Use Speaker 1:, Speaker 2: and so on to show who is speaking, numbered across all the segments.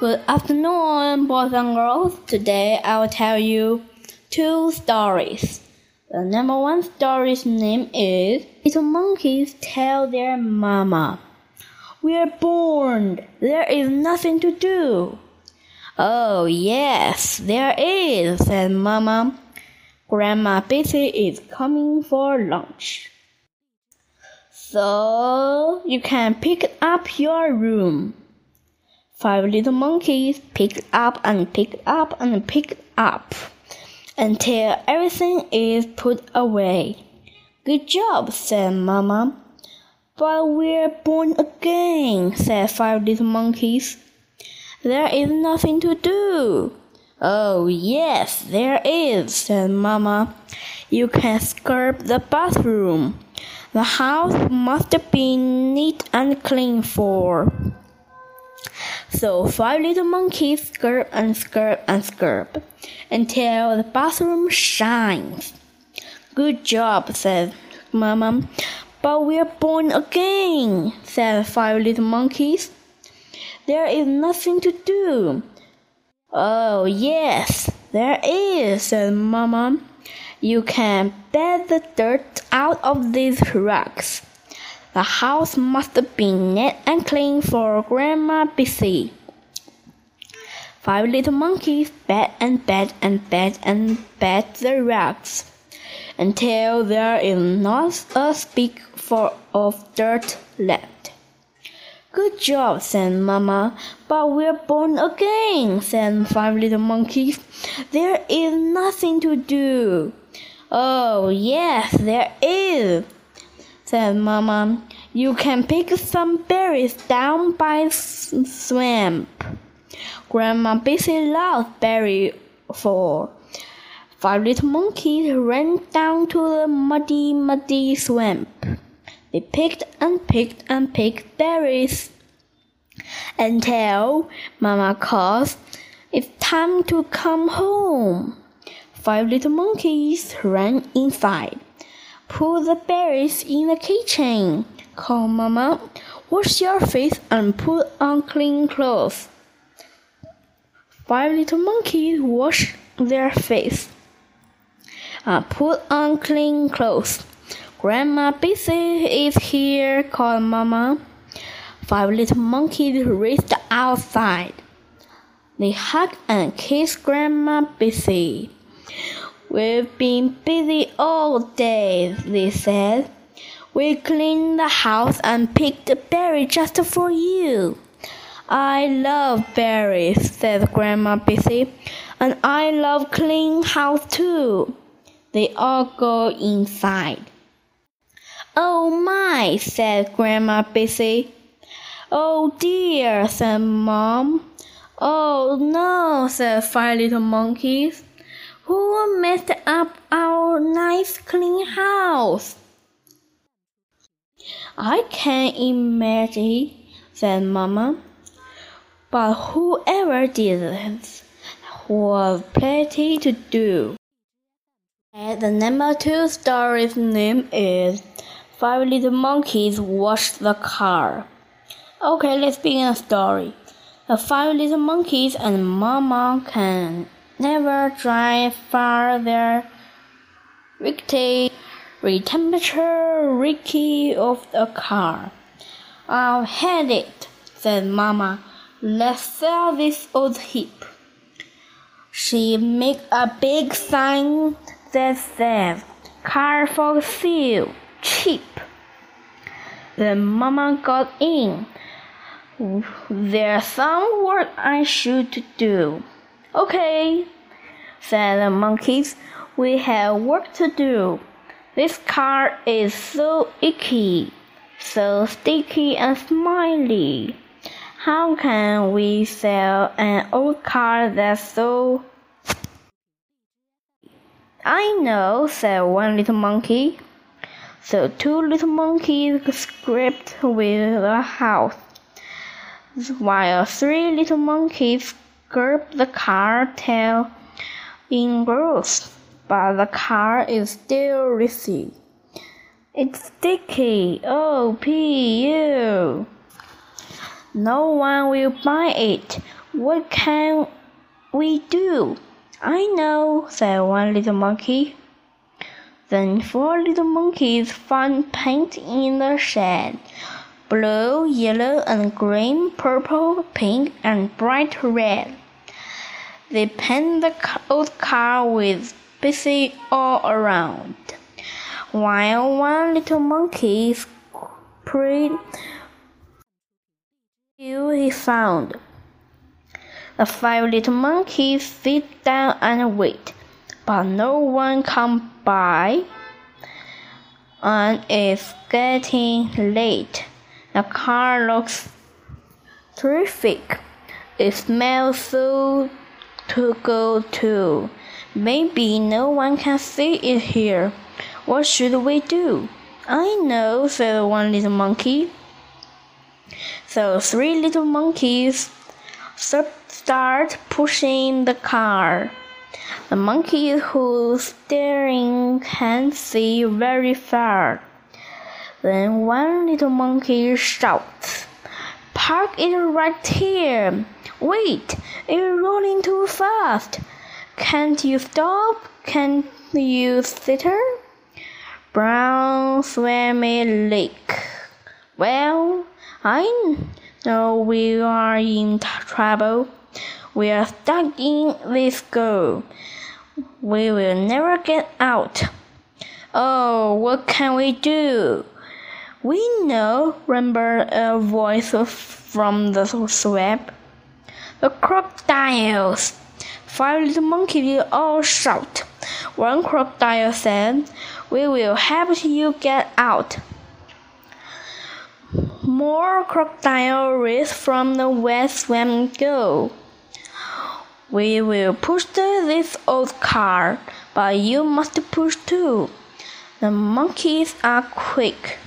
Speaker 1: Good afternoon, boys and girls. Today I will tell you two stories. The number one story's name is Little Monkeys Tell Their Mama. We're born. There is nothing to do. Oh, yes, there is, said Mama. Grandma Bessie is coming for lunch. So you can pick up your room. Five little monkeys picked up and picked up and picked up until everything is put away. Good job, said Mama. But we're born again, said five little monkeys. There is nothing to do. Oh, yes, there is, said Mama. You can scrub the bathroom. The house must be neat and clean for. So five little monkeys scrub and scrub and scrub until the bathroom shines. Good job, said Mama. But we're born again, said five little monkeys. There is nothing to do. Oh, yes, there is, said Mama. You can bet the dirt out of these rocks. The house must be neat and clean for Grandma Bessie. Five little monkeys bet and bet and bet and bet the rocks until there is not a speck of dirt left. Good job, said Mamma. But we're born again, said five little monkeys. There is nothing to do. Oh, yes, there is said Mamma. You can pick some berries down by the swamp. Grandma Bessie loved berries for. Five little monkeys ran down to the muddy, muddy swamp. They picked and picked and picked berries until Mama calls, It's time to come home. Five little monkeys ran inside. Put the berries in the kitchen. Call Mama. Wash your face and put on clean clothes. Five little monkeys wash their face. Uh, put on clean clothes. Grandma Bessie is here, called Mama. Five little monkeys raced outside. They hugged and kissed Grandma Bessie. We've been busy all day, they said. We cleaned the house and picked a berry just for you. I love berries, said Grandma Bessie, and I love clean house too. They all go inside. Oh my, said Grandma Bessie. Oh dear, said Mom. Oh no, said five little monkeys. Who messed up our nice clean house? I can't imagine, said Mamma. But whoever did this was plenty to do. And the number two story's name is Five Little Monkeys Wash the Car. Okay, let's begin the story. The five little monkeys and Mama can never drive farther. Rickety, temperature Ricky of the car. I'll head it, said Mamma. Let's sell this old heap. She made a big sign that said, Car for sale, cheap. Then Mamma got in. There's some work I should do. Okay, said the monkeys. We have work to do. This car is so icky, so sticky and smiley. How can we sell an old car that's so. I know, said one little monkey. So two little monkeys scraped with the house, while three little monkeys curb the car tail in growth, but the car is still risky. It's sticky. Oh. No one will buy it. What can we do? I know, said one little monkey. Then four little monkeys found paint in the shed blue, yellow, and green, purple, pink, and bright red. They painted the old car with busy all around, while one little monkey prayed he found. The five little monkeys sit down and wait, but no one come by, and it's getting late. The car looks terrific. It smells so to go to. Maybe no one can see it here. What should we do? I know, said one little monkey. So three little monkeys start pushing the car. The monkey who's steering can't see very far. Then one little monkey shouts, Park it right here! Wait, it's rolling too fast! Can't you stop? Can't you sitter? Brown swammy lake. Well, I know we are in trouble. We are stuck in this girl. We will never get out. Oh, what can we do? We know, remember a voice from the swamp. The crocodiles. Five little monkeys all shout. One crocodile said, We will help you get out. More crocodile race from the west swam go. We will push this old car, but you must push too. The monkeys are quick.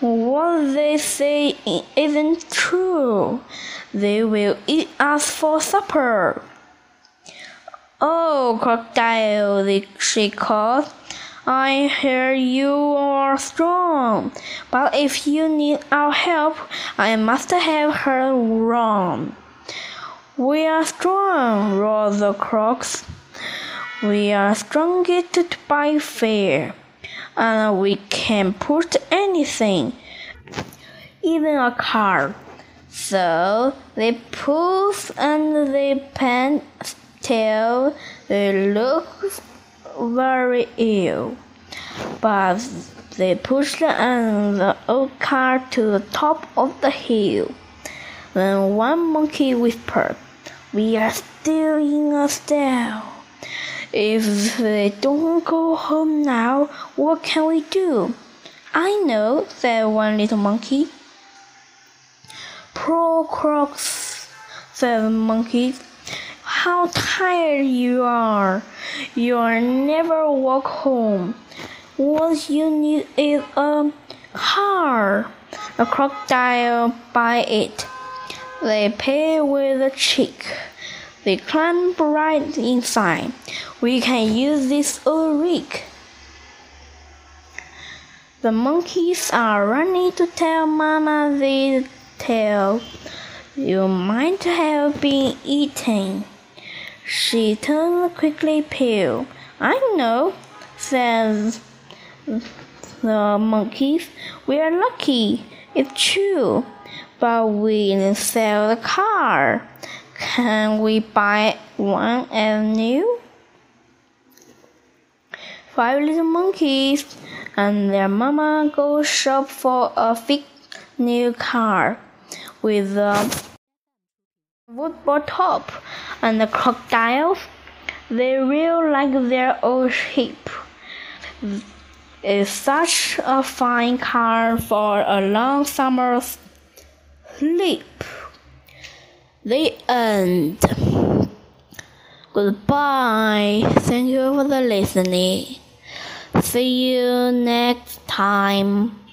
Speaker 1: What they say isn't true. They will eat us for supper. Oh, crocodile, she called. I hear you are strong, but if you need our help, I must have her wrong. We are strong, roared the crocs. We are strongest by fear, and we can push anything, even a car. So they push and they pant till they look very ill, but they pushed the old car to the top of the hill. Then one monkey whispered, We are still in a stall. If they don't go home now, what can we do? I know, said one little monkey. Crocs, said the monkey how tired you are. You'll never walk home. What you need is a car. A crocodile by it. They pay with a cheek. They climb right inside. We can use this old rig. The monkeys are running to tell Mama the tale. You might have been eaten. She turned quickly pale. I know, says the monkeys. We are lucky, it's true, but we didn't sell the car. Can we buy one as new? Five little monkeys and their mama go shop for a big new car with uh, a woodboard top and the crocodiles, they real like their old sheep. It's such a fine car for a long summer sleep. The end. Goodbye. Thank you for the listening. See you next time.